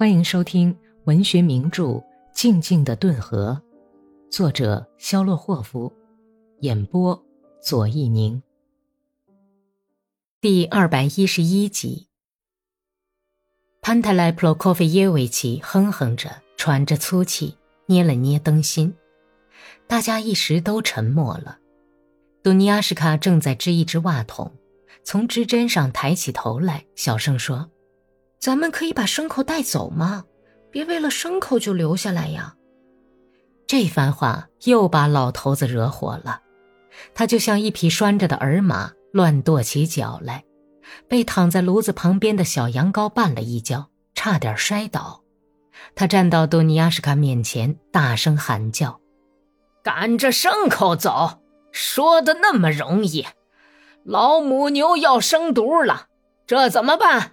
欢迎收听文学名著《静静的顿河》，作者肖洛霍夫，演播左一宁。第二百一十一集，潘特莱普洛科菲耶维奇哼哼着，喘着粗气，捏了捏灯芯。大家一时都沉默了。杜尼亚什卡正在织一只袜筒，从织针上抬起头来，小声说。咱们可以把牲口带走吗？别为了牲口就留下来呀！这番话又把老头子惹火了，他就像一匹拴着的儿马，乱跺起脚来，被躺在炉子旁边的小羊羔绊了一跤，差点摔倒。他站到多尼亚什卡面前，大声喊叫：“赶着牲口走，说的那么容易？老母牛要生犊了，这怎么办？”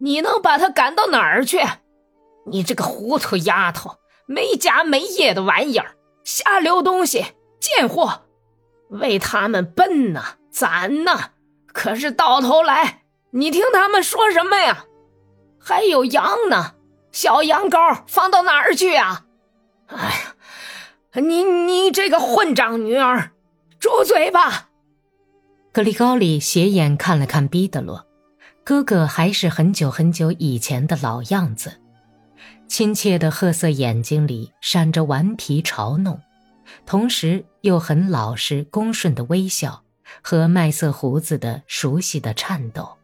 你能把他赶到哪儿去？你这个糊涂丫头，没家没业的玩意儿，瞎留东西，贱货！为他们奔呐，攒呐，可是到头来，你听他们说什么呀？还有羊呢，小羊羔放到哪儿去啊？哎呀，你你这个混账女儿，住嘴吧！格里高里斜眼看了看彼得罗。哥哥还是很久很久以前的老样子，亲切的褐色眼睛里闪着顽皮嘲弄，同时又很老实恭顺的微笑和麦色胡子的熟悉的颤抖。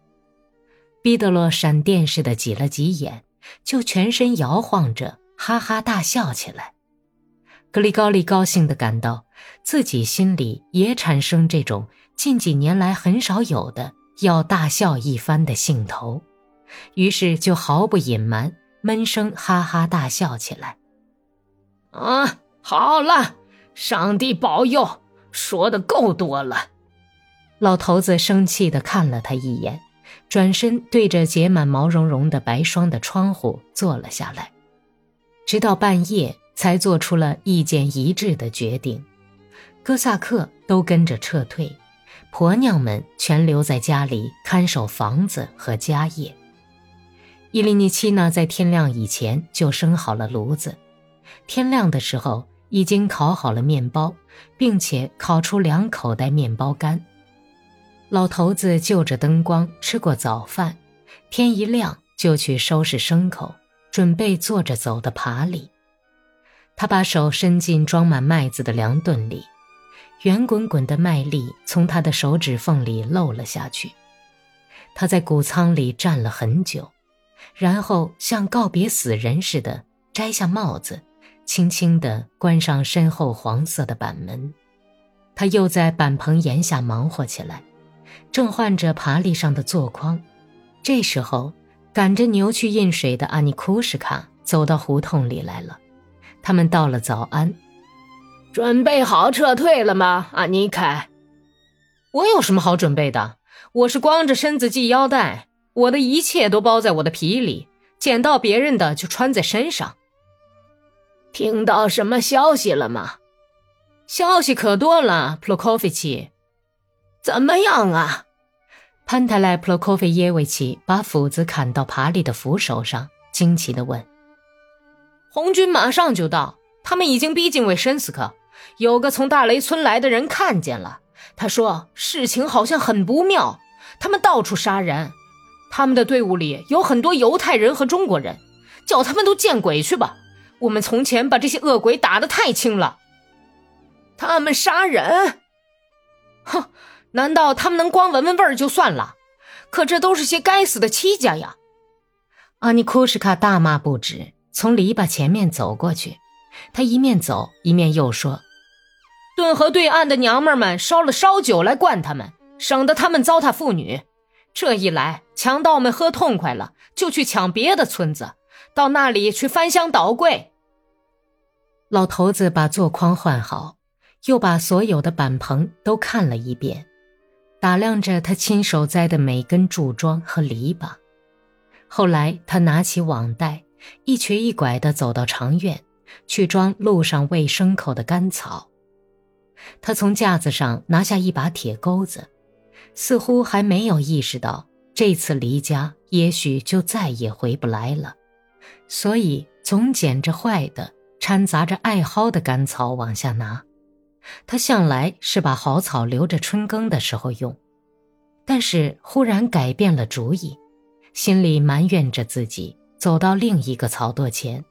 彼得罗闪电似的挤了挤眼，就全身摇晃着哈哈大笑起来。格里高利高兴地感到自己心里也产生这种近几年来很少有的。要大笑一番的兴头，于是就毫不隐瞒，闷声哈哈大笑起来。啊，好了，上帝保佑，说的够多了。老头子生气地看了他一眼，转身对着结满毛茸茸的白霜的窗户坐了下来，直到半夜才做出了意见一致的决定，哥萨克都跟着撤退。婆娘们全留在家里看守房子和家业。伊利尼奇呢，在天亮以前就生好了炉子，天亮的时候已经烤好了面包，并且烤出两口袋面包干。老头子就着灯光吃过早饭，天一亮就去收拾牲口，准备坐着走的爬犁。他把手伸进装满麦子的粮顿里。圆滚滚的麦粒从他的手指缝里漏了下去。他在谷仓里站了很久，然后像告别死人似的摘下帽子，轻轻地关上身后黄色的板门。他又在板棚檐下忙活起来，正换着爬犁上的座筐。这时候，赶着牛去印水的阿尼库什卡走到胡同里来了。他们道了早安。准备好撤退了吗，阿尼凯？我有什么好准备的？我是光着身子系腰带，我的一切都包在我的皮里，捡到别人的就穿在身上。听到什么消息了吗？消息可多了，普洛科菲奇。怎么样啊？潘泰莱普洛科菲耶维奇把斧子砍到爬犁的扶手上，惊奇地问：“红军马上就到，他们已经逼近维申斯克。”有个从大雷村来的人看见了，他说事情好像很不妙，他们到处杀人，他们的队伍里有很多犹太人和中国人，叫他们都见鬼去吧！我们从前把这些恶鬼打得太轻了，他们杀人，哼，难道他们能光闻闻味儿就算了？可这都是些该死的戚家呀！阿尼库什卡大骂不止，从篱笆前面走过去，他一面走一面又说。顿河对岸的娘们们烧了烧酒来灌他们，省得他们糟蹋妇女。这一来，强盗们喝痛快了，就去抢别的村子，到那里去翻箱倒柜。老头子把座筐换好，又把所有的板棚都看了一遍，打量着他亲手栽的每根柱桩和篱笆。后来，他拿起网袋，一瘸一拐地走到长院，去装路上喂牲口的干草。他从架子上拿下一把铁钩子，似乎还没有意识到这次离家也许就再也回不来了。所以总捡着坏的，掺杂着艾蒿的干草往下拿。他向来是把好草留着春耕的时候用，但是忽然改变了主意，心里埋怨着自己，走到另一个草垛前。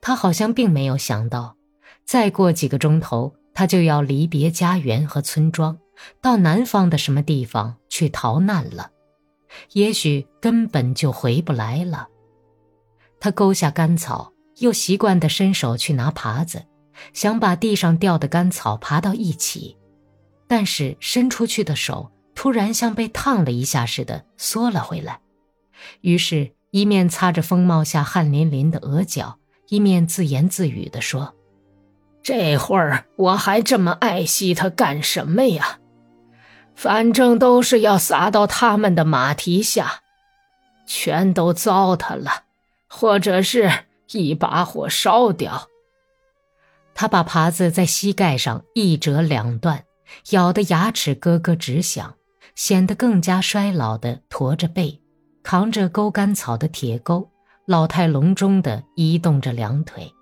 他好像并没有想到，再过几个钟头，他就要离别家园和村庄，到南方的什么地方去逃难了，也许根本就回不来了。他勾下干草，又习惯地伸手去拿耙子。想把地上掉的干草爬到一起，但是伸出去的手突然像被烫了一下似的缩了回来，于是，一面擦着风帽下汗淋淋的额角，一面自言自语地说：“这会儿我还这么爱惜它干什么呀？反正都是要撒到他们的马蹄下，全都糟蹋了，或者是一把火烧掉。”他把耙子在膝盖上一折两断，咬得牙齿咯咯直响，显得更加衰老的驼着背，扛着勾干草的铁钩，老态龙钟的移动着两腿。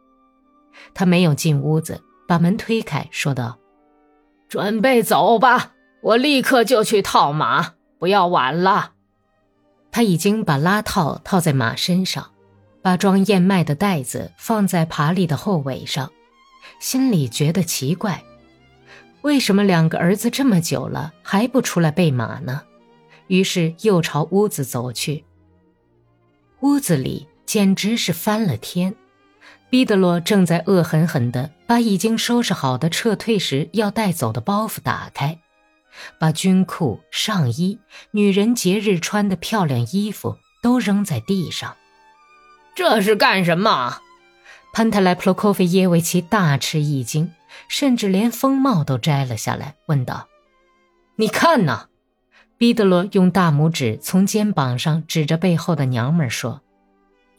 他没有进屋子，把门推开，说道：“准备走吧，我立刻就去套马，不要晚了。”他已经把拉套套在马身上，把装燕麦的袋子放在爬犁的后尾上。心里觉得奇怪，为什么两个儿子这么久了还不出来备马呢？于是又朝屋子走去。屋子里简直是翻了天，毕德罗正在恶狠狠地把已经收拾好的撤退时要带走的包袱打开，把军裤、上衣、女人节日穿的漂亮衣服都扔在地上。这是干什么？潘特莱普洛科菲耶维奇大吃一惊，甚至连风帽都摘了下来，问道：“你看呐！”毕德罗用大拇指从肩膀上指着背后的娘们说：“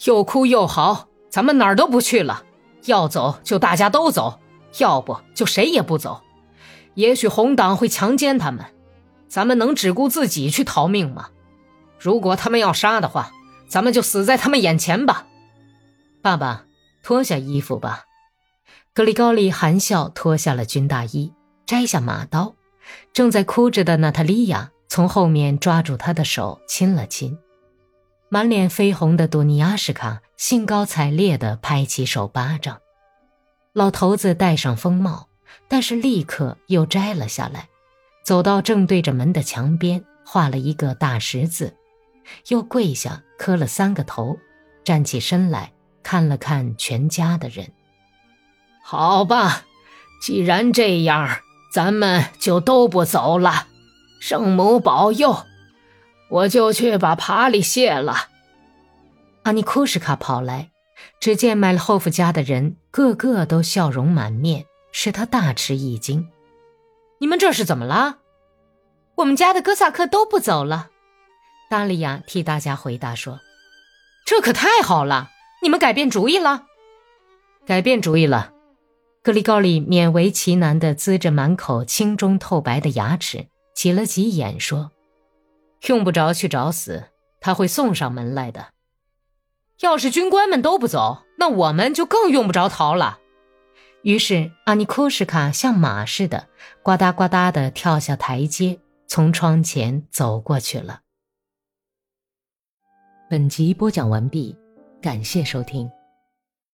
又哭又嚎，咱们哪儿都不去了。要走就大家都走，要不就谁也不走。也许红党会强奸他们，咱们能只顾自己去逃命吗？如果他们要杀的话，咱们就死在他们眼前吧。”爸爸。脱下衣服吧，格里高利含笑脱下了军大衣，摘下马刀。正在哭着的娜塔莉亚从后面抓住他的手，亲了亲。满脸绯红的杜尼亚什卡兴高采烈地拍起手巴掌。老头子戴上风帽，但是立刻又摘了下来，走到正对着门的墙边，画了一个大十字，又跪下磕了三个头，站起身来。看了看全家的人，好吧，既然这样，咱们就都不走了。圣母保佑，我就去把爬犁卸了。阿尼库什卡跑来，只见麦勒霍夫家的人个个都笑容满面，使他大吃一惊。你们这是怎么了？我们家的哥萨克都不走了。达利亚替大家回答说：“这可太好了。”你们改变主意了？改变主意了。格里高利勉为其难地呲着满口青中透白的牙齿，挤了挤眼，说：“用不着去找死，他会送上门来的。要是军官们都不走，那我们就更用不着逃了。”于是阿尼库什卡像马似的，呱嗒呱嗒的跳下台阶，从窗前走过去了。本集播讲完毕。感谢收听。